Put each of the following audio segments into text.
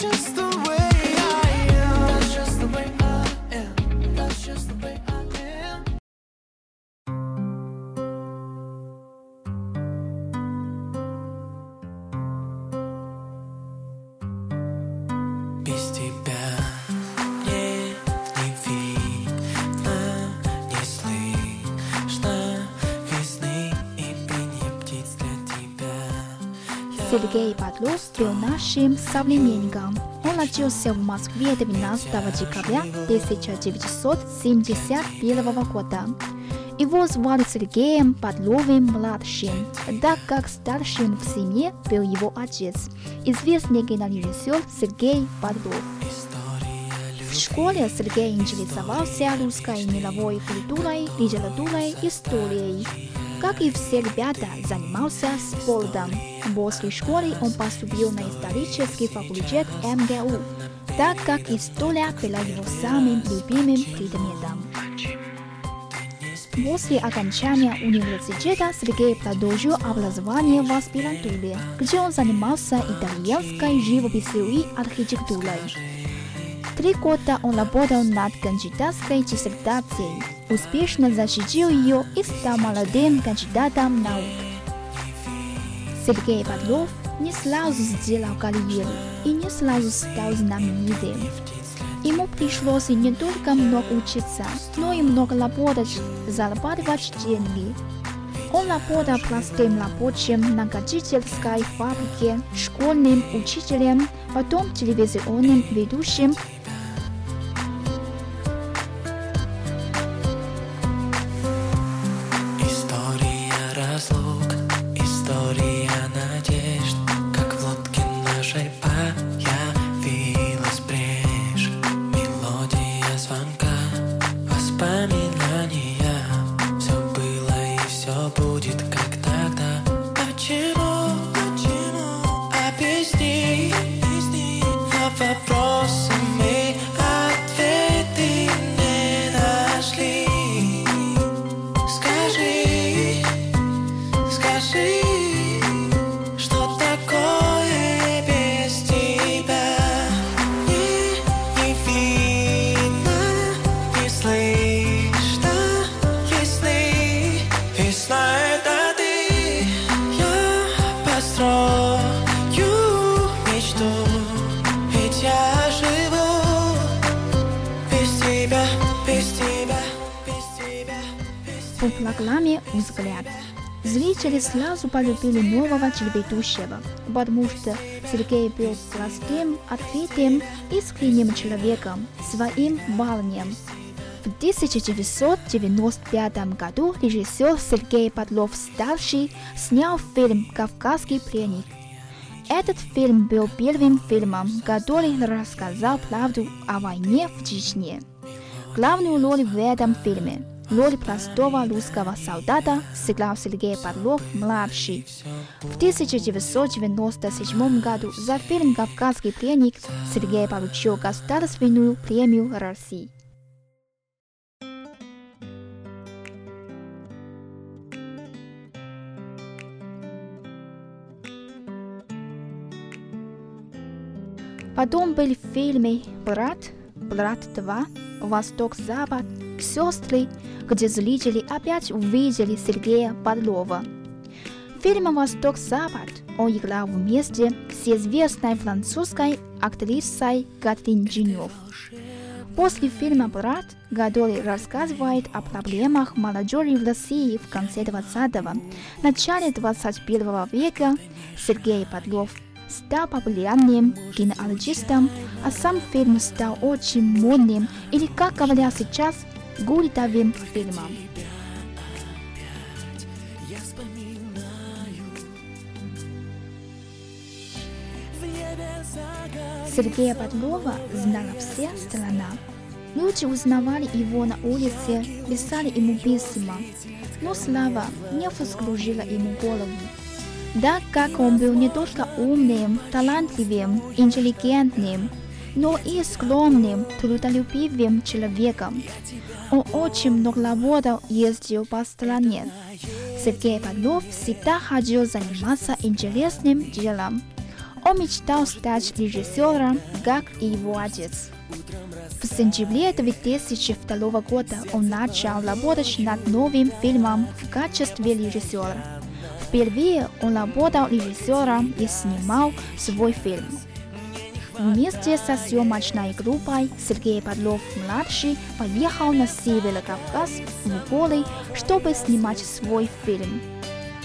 just the Был нашим современником. Он родился в Москве 12 декабря 1971 года. Его звали Сергеем Подловым-младшим, так как старшим в семье был его отец, известный кинорежиссер Сергей Подлов. В школе Сергей интересовался русской мировой культурой, литературой, историей. Как и все ребята, занимался спортом. После школы он поступил на исторический факультет МГУ, так как история была его самым любимым предметом. После окончания университета Сергей продолжил образование в аспирантуре, где он занимался итальянской живописью и архитектурой. Три года он работал над кандидатской диссертацией, успешно защитил ее и стал молодым кандидатом наук. Сергей Подлов не сразу сделал карьеру и не сразу стал знаменитым. Ему пришлось не только много учиться, но и много работать, зарабатывать деньги. Он работал простым рабочим на кондитерской фабрике, школьным учителем, потом телевизионным ведущим будет как тогда. Почему, почему, «Взгляд». Зрители сразу полюбили нового телеведущего, потому что Сергей был простым, открытым, искренним человеком, своим волнем. В 1995 году режиссер Сергей Подлов-старший снял фильм «Кавказский пленник». Этот фильм был первым фильмом, который рассказал правду о войне в Чечне. Главную роль в этом фильме роль простого русского солдата сыграл Сергей Подлов-младший. В 1997 году за фильм «Кавказский пленник» Сергей получил государственную премию России. Потом были фильмы «Брат», «Брат 2», «Восток-Запад», «Сестры», где зрители опять увидели Сергея Подлова. В фильме «Восток-Запад» он играл вместе с известной французской актрисой Катрин Джинев. После фильма «Брат», который рассказывает о проблемах молодежи в России в конце 20-го, начале 21 века, Сергей Подлов стал популярным киноартистом, а сам фильм стал очень модным или, как говорят сейчас, культовым фильмом. Сергея Подлова знала вся страна. Люди узнавали его на улице, писали ему письма, но слава не вскружила ему голову. Да, как он был не только умным, талантливым, интеллигентным, но и скромным, трудолюбивым человеком. Он очень много работал, ездил по стране. Сергей Подлов всегда хотел заниматься интересным делом. Он мечтал стать режиссером, как и его отец. В сентябре 2002 года он начал работать над новым фильмом в качестве режиссера. Впервые он работал режиссером и снимал свой фильм. Вместе со съемочной группой Сергей Подлов-младший поехал на Северо-Кавказ в горы, чтобы снимать свой фильм.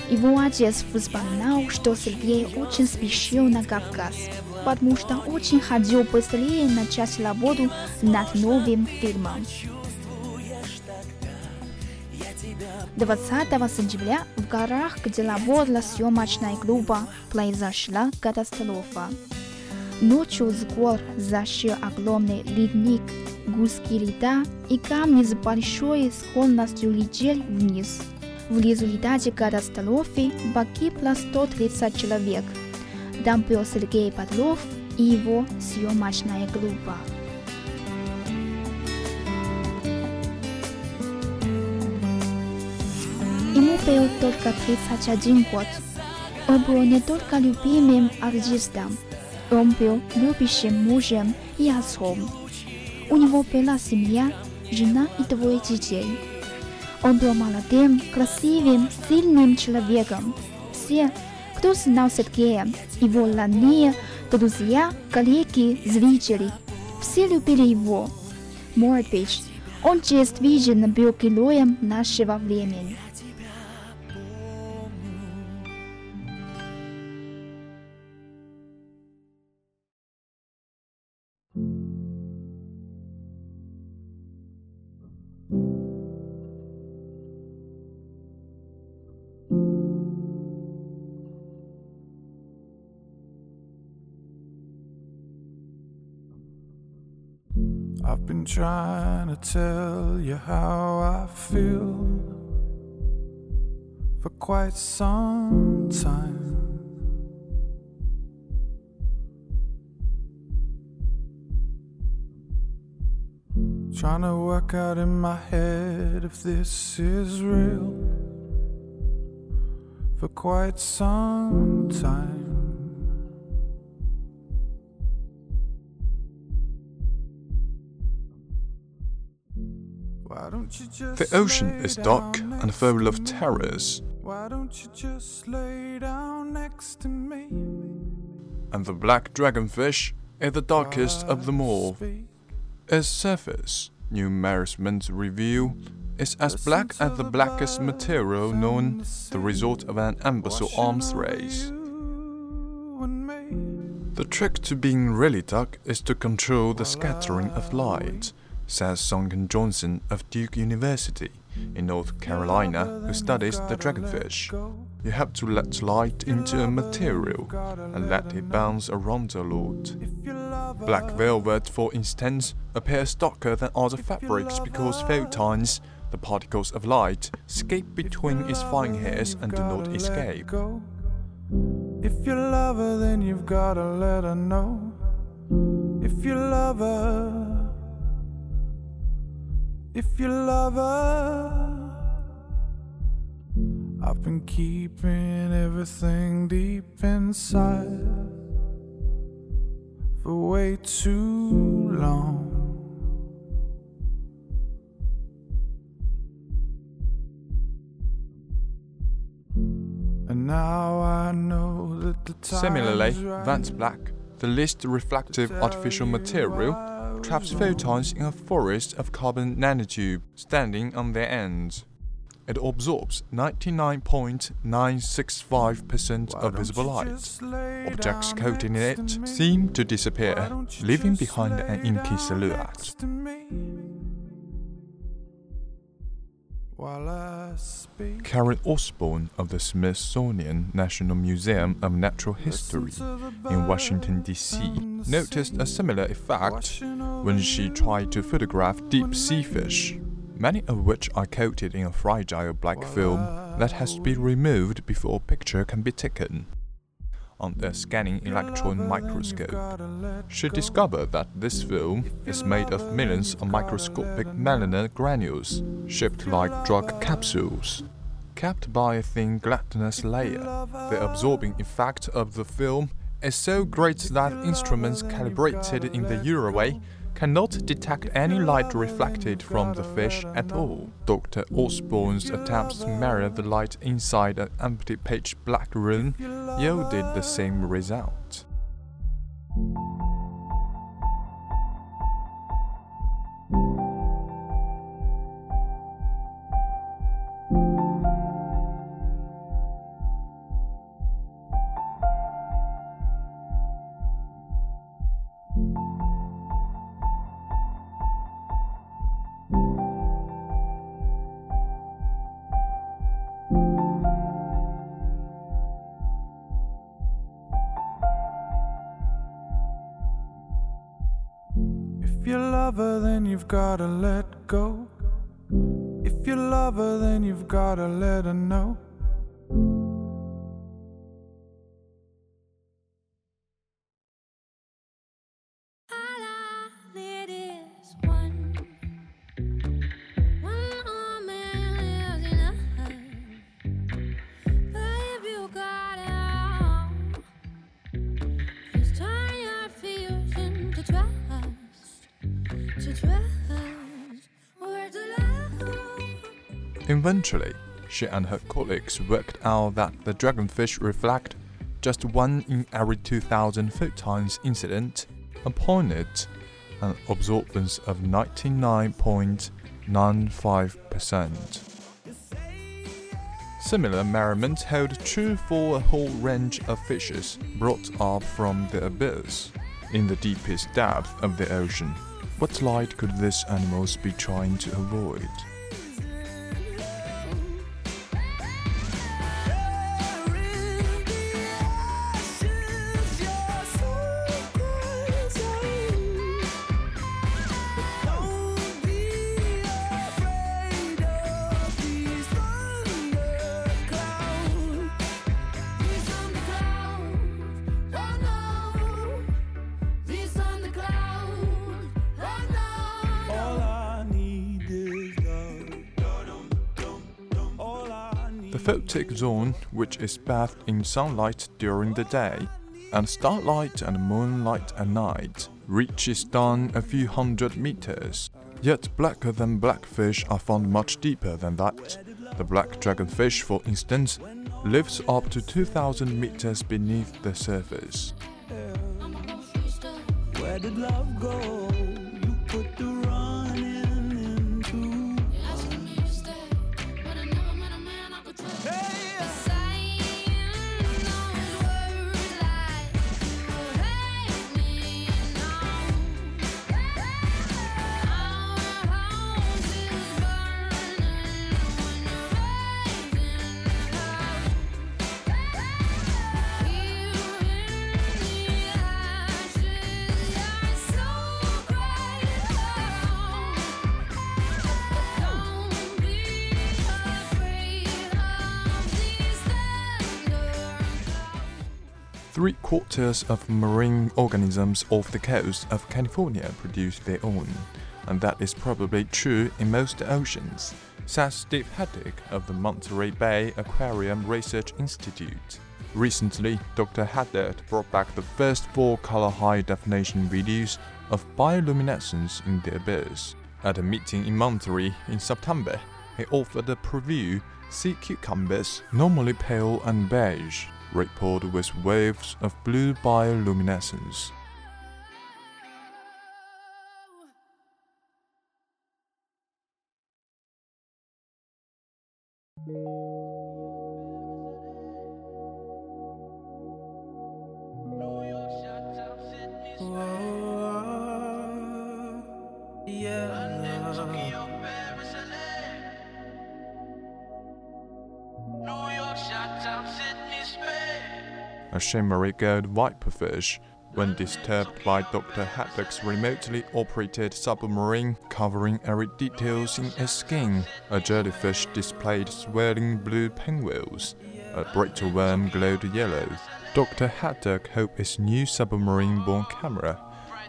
Его отец вспоминал, что Сергей очень спешил на Кавказ, потому что очень хотел быстрее начать работу над новым фильмом. 20 сентября в горах, где работала съемочная группа, произошла катастрофа. Ночью с гор зашел огромный ледник, густые льда и камни с большой скоростью летели вниз. В результате катастрофы погибло 130 человек. Там был Сергей Подлов и его съемочная группа. Ему был только 31 год. Он был не только любимым артистом, он был любящим мужем и отцом. У него была семья, жена и двое детей. Он был молодым, красивым, сильным человеком. Все, кто знал Сергея, его родные, друзья, коллеги, зрители, все любили его. Может быть, он действительно был героем нашего времени. I've been trying to tell you how I feel for quite some time. Trying to work out in my head if this is real for quite some time. The ocean is dark and full of terrors, Why don't you just lay down next to me? and the black dragonfish is the darkest of them all. Its surface, New Marisman's review, is as black as the blackest material known, the result of an imbecile arms race. The trick to being really dark is to control the scattering of light, says Sönke Johnsen of Duke University in North Carolina, who studies the dragonfish. You have to let light into a material and let it bounce around a lot. Black velvet, for instance, appears darker than other fabrics because photons, the particles of light, escape between its fine hairs and do not escape. If you love her, then you've gotta let her know. If you love her, if you love her, I've been keeping everything deep inside for way too long. And now I know that the time Similarly. Vance Black, the least reflective artificial material, traps photons in a forest of carbon nanotubes standing on their ends. It absorbs 99.965% of visible light. Objects coated in it seem to disappear, leaving behind an inky silhouette. Karen Osborne of the Smithsonian National Museum of Natural History in Washington, D.C., noticed a similar effect when she tried to photograph deep sea fish, many of which are coated in a fragile black film that has to be removed before a picture can be taken. On their scanning electron microscope, she discovered that this film is made of millions of microscopic melanin granules, shaped like drug capsules. Capped by a thin gelatinous layer, the absorbing effect of the film is so great that instruments calibrated in the Uruguay cannot detect any light reflected from the fish at all. Dr. Osborne's attempts to mirror the light inside an empty pitch black room yielded the same result. Then you've Eventually, she and her colleagues worked out that the dragonfish reflect just one in every 2000 photons incident upon it, an absorbance of 99.95%. Similar measurements held true for a whole range of fishes brought up from the abyss. In the deepest depth of the ocean, what light could these animals be trying to avoid? Which is bathed in sunlight during the day and starlight and moonlight at night, reaches down a few hundred meters. Yet blacker than blackfish are found much deeper than that. The black dragonfish, for instance, lives up to 2000 meters beneath the surface. Three quarters of marine organisms off the coast of California produce their own, and that is probably true in most oceans, says Steve Haddock of the Monterey Bay Aquarium Research Institute. Recently, Dr. Haddock brought back the first four color high definition videos of bioluminescence in the abyss. At a meeting in Monterey in September, he offered a preview sea cucumbers, normally pale and beige, rippled with waves of blue bioluminescence. A shimmery gold viperfish when disturbed by Dr. Haddock's remotely operated submarine covering every details in its skin. A jellyfish displayed swirling blue pinwheels. A brittle worm glowed yellow. Dr. Haddock hoped his new submarine-borne camera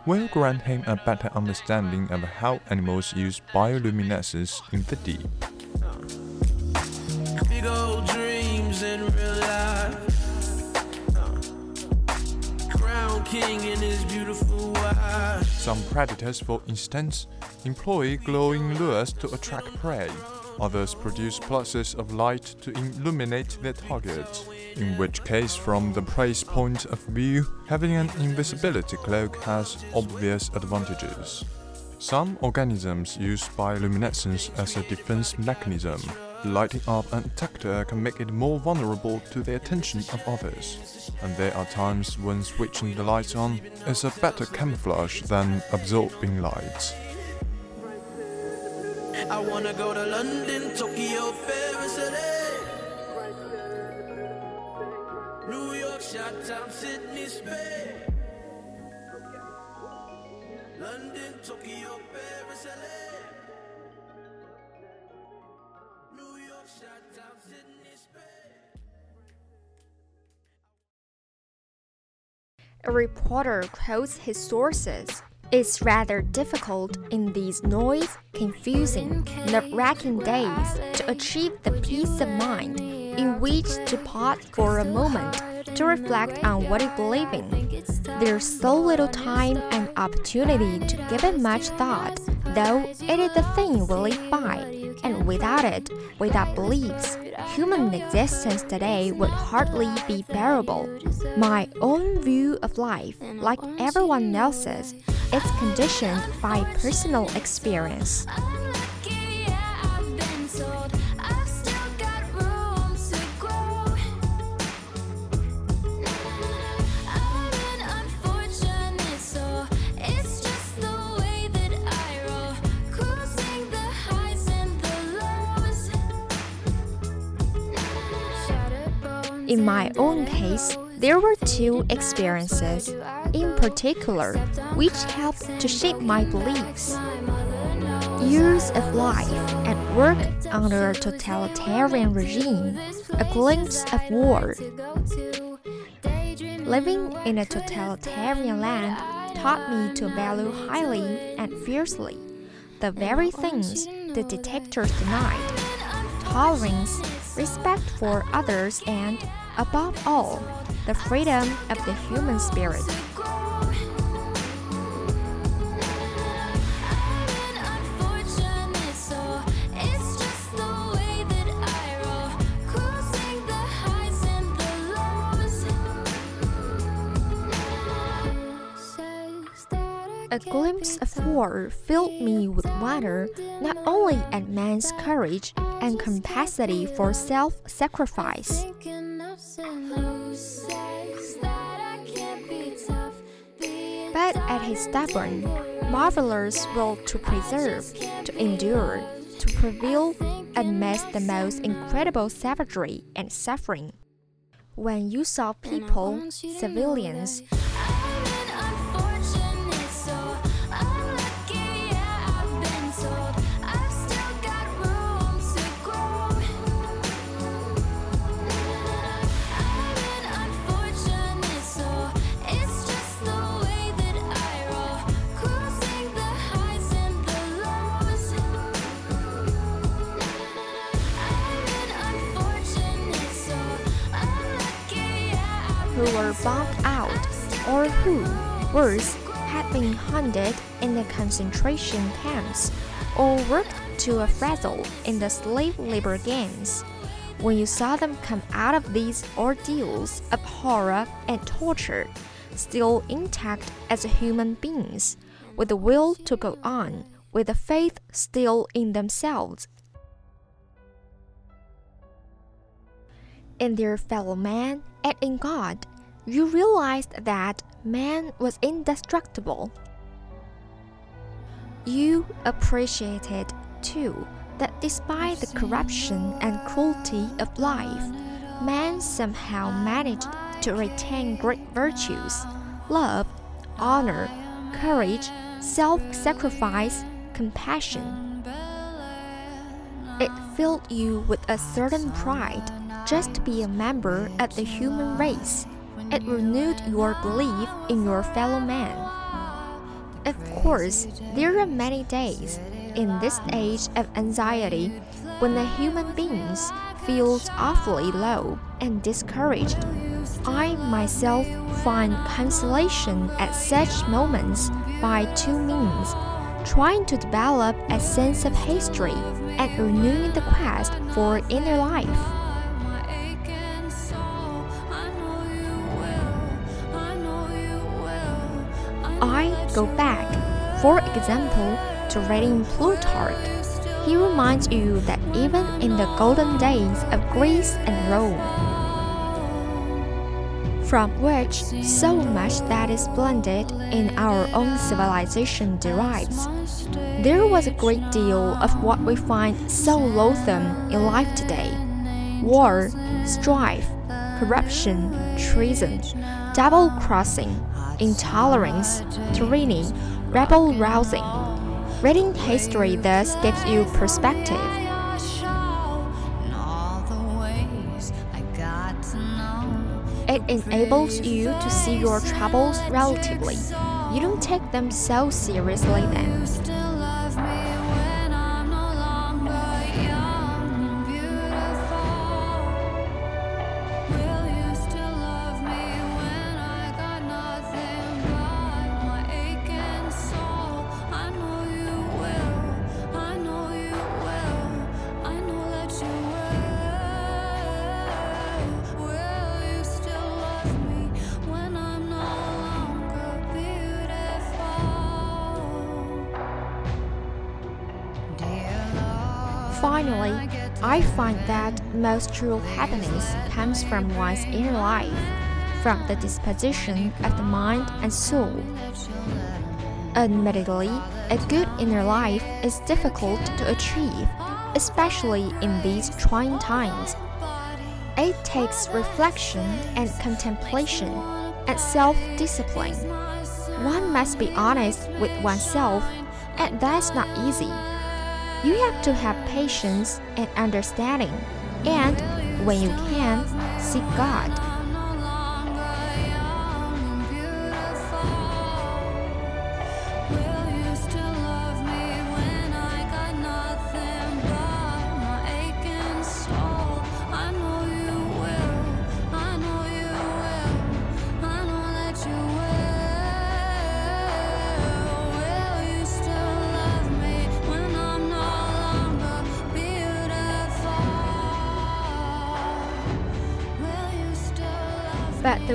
will grant him a better understanding of how animals use bioluminescence in the deep. Some predators, for instance, employ glowing lures to attract prey. Others produce pulses of light to illuminate their targets, in which case, from the prey's point of view, having an invisibility cloak has obvious advantages. Some organisms use bioluminescence as a defense mechanism. Lighting up an detector can make it more vulnerable to the attention of others. And there are times when switching the lights on is a better camouflage than absorbing lights. I wanna go to London, Tokyo, Paris, New York, Sydney, Spain. London, Tokyo, Paris, LA. A reporter quotes his sources. It's rather difficult in these noise, confusing, nerve-wracking days to achieve the peace of mind in which to pause for a moment to reflect on what you believe in. There's so little time and opportunity to give it much thought, though it is the thing we live by, and without it, without beliefs, human existence today would hardly be bearable. My own view of life, like everyone else's, is conditioned by personal experience. In my own case, there were two experiences, in particular, which helped to shape my beliefs. Years of life at work under a totalitarian regime, a glimpse of war. Living in a totalitarian land taught me to value highly and fiercely the very things the detectors denied tolerance, respect for others, and, above all, the freedom of the human spirit. A glimpse of war filled me with wonder not only at man's courage and capacity for self sacrifice. But at his stubborn, marvelous will to preserve, to endure, to prevail amidst the most incredible savagery and suffering. When you saw people, civilians, were bombed out or who, worse, had been hunted in the concentration camps or worked to a frazzle in the slave labor gangs. When you saw them come out of these ordeals of horror and torture, still intact as human beings, with the will to go on, with the faith still in themselves, in their fellow man, and in God, you realized that man was indestructible. You appreciated, too, that despite the corruption and cruelty of life, man somehow managed to retain great virtues love, honor, courage, self sacrifice, compassion. It filled you with a certain pride just to be a member of the human race. It renewed your belief in your fellow man. Of course, there are many days in this age of anxiety when the human beings feels awfully low and discouraged. I myself find consolation at such moments by two means trying to develop a sense of history and renewing the quest for inner life. I go back, for example, to reading Plutarch. He reminds you that even in the golden days of Greece and Rome, from which so much that is blended in our own civilization derives, there was a great deal of what we find so loathsome in life today war, strife, corruption, treason, double crossing, intolerance, tyranny, rebel rousing. Reading history thus gives you perspective. It enables you to see your troubles relatively. You don't take them so seriously then. Finally, I find that most true happiness comes from one's inner life, from the disposition of the mind and soul. Admittedly, a good inner life is difficult to achieve, especially in these trying times. It takes reflection and contemplation and self discipline. One must be honest with oneself, and that's not easy. You have to have patience and understanding, and when you can, seek God.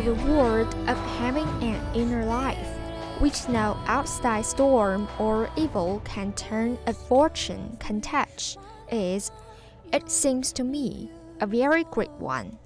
The reward of having an inner life, which no outside storm or evil can turn a fortune can touch, is, it seems to me, a very great one.